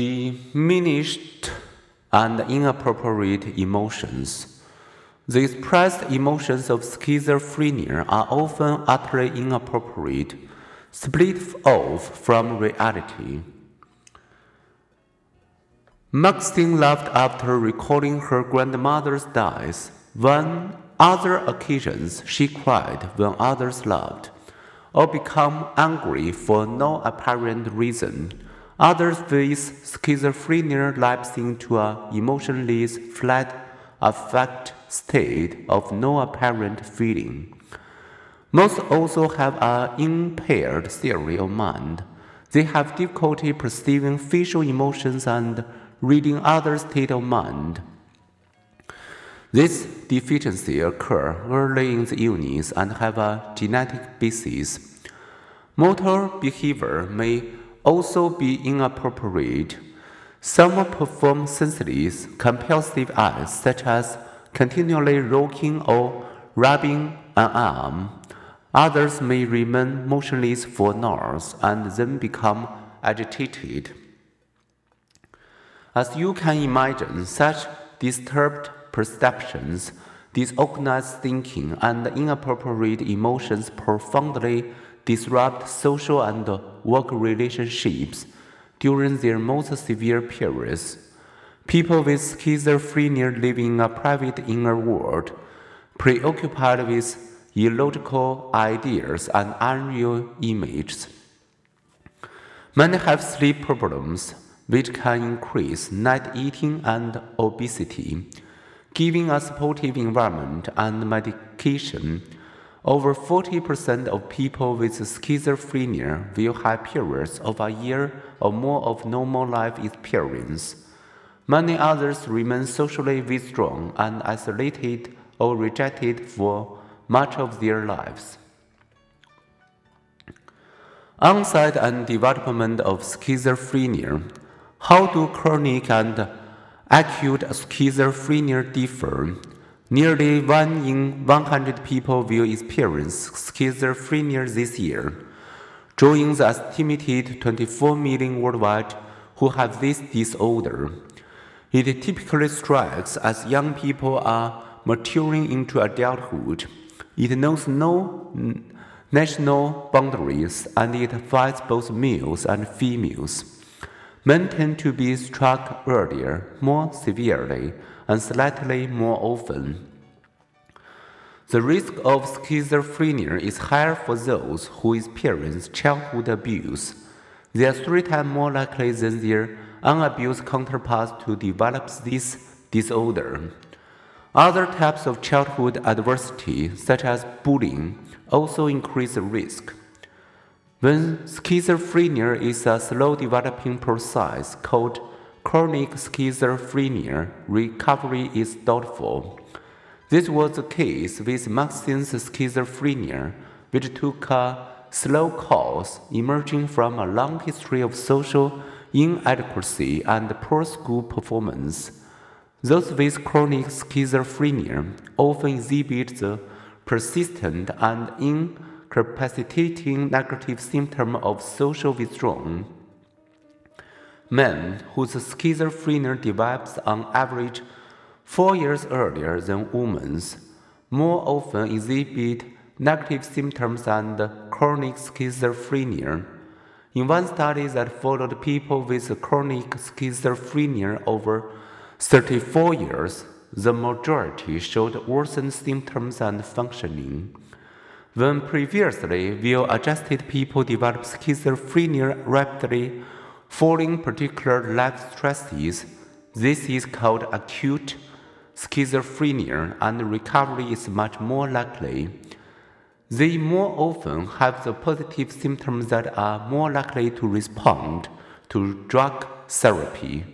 diminished and inappropriate emotions. The expressed emotions of schizophrenia are often utterly inappropriate, split off from reality. Maxine laughed after recalling her grandmother's death. On other occasions, she cried when others laughed, or became angry for no apparent reason. Others face schizophrenia lapsing into a emotionless, flat, affect state of no apparent feeling. Most also have an impaired theory of mind. They have difficulty perceiving facial emotions and reading other state of mind. This deficiency occur early in the illness and have a genetic basis. Motor behavior may also be inappropriate. Some perform senseless, compulsive acts such as continually rocking or rubbing an arm. Others may remain motionless for hours and then become agitated. As you can imagine, such disturbed perceptions, disorganized thinking, and inappropriate emotions profoundly disrupt social and work relationships during their most severe periods. People with schizophrenia live in a private inner world, preoccupied with illogical ideas and unreal images. Many have sleep problems, which can increase night eating and obesity. Giving a supportive environment and medication, over 40% of people with schizophrenia will have periods of a year or more of normal life experience. Many others remain socially withdrawn and isolated or rejected for much of their lives. Onset and development of schizophrenia. How do chronic and acute schizophrenia differ? Nearly 1 in 100 people will experience schizophrenia this year, drawing the estimated 24 million worldwide who have this disorder. It typically strikes as young people are maturing into adulthood. It knows no national boundaries and it affects both males and females. Men tend to be struck earlier, more severely, and slightly more often. The risk of schizophrenia is higher for those who experience childhood abuse. They are three times more likely than their unabused counterparts to develop this disorder. Other types of childhood adversity, such as bullying, also increase the risk. When schizophrenia is a slow developing process called chronic schizophrenia, recovery is doubtful. This was the case with Maxine's schizophrenia, which took a slow course, emerging from a long history of social inadequacy and poor school performance. Those with chronic schizophrenia often exhibit the persistent and incapacitating negative symptom of social withdrawal. Men whose schizophrenia develops on average four years earlier than women's more often exhibit negative symptoms and chronic schizophrenia. In one study that followed people with chronic schizophrenia over 34 years, the majority showed worsened symptoms and functioning. When previously well adjusted people develop schizophrenia rapidly following particular life stresses, this is called acute schizophrenia, and recovery is much more likely. They more often have the positive symptoms that are more likely to respond to drug therapy.